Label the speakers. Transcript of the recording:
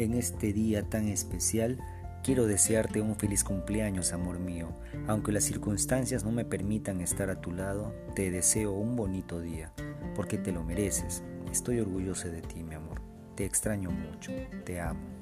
Speaker 1: En este día tan especial, quiero desearte un feliz cumpleaños, amor mío. Aunque las circunstancias no me permitan estar a tu lado, te deseo un bonito día, porque te lo mereces. Estoy orgulloso de ti, mi amor. Te extraño mucho. Te amo.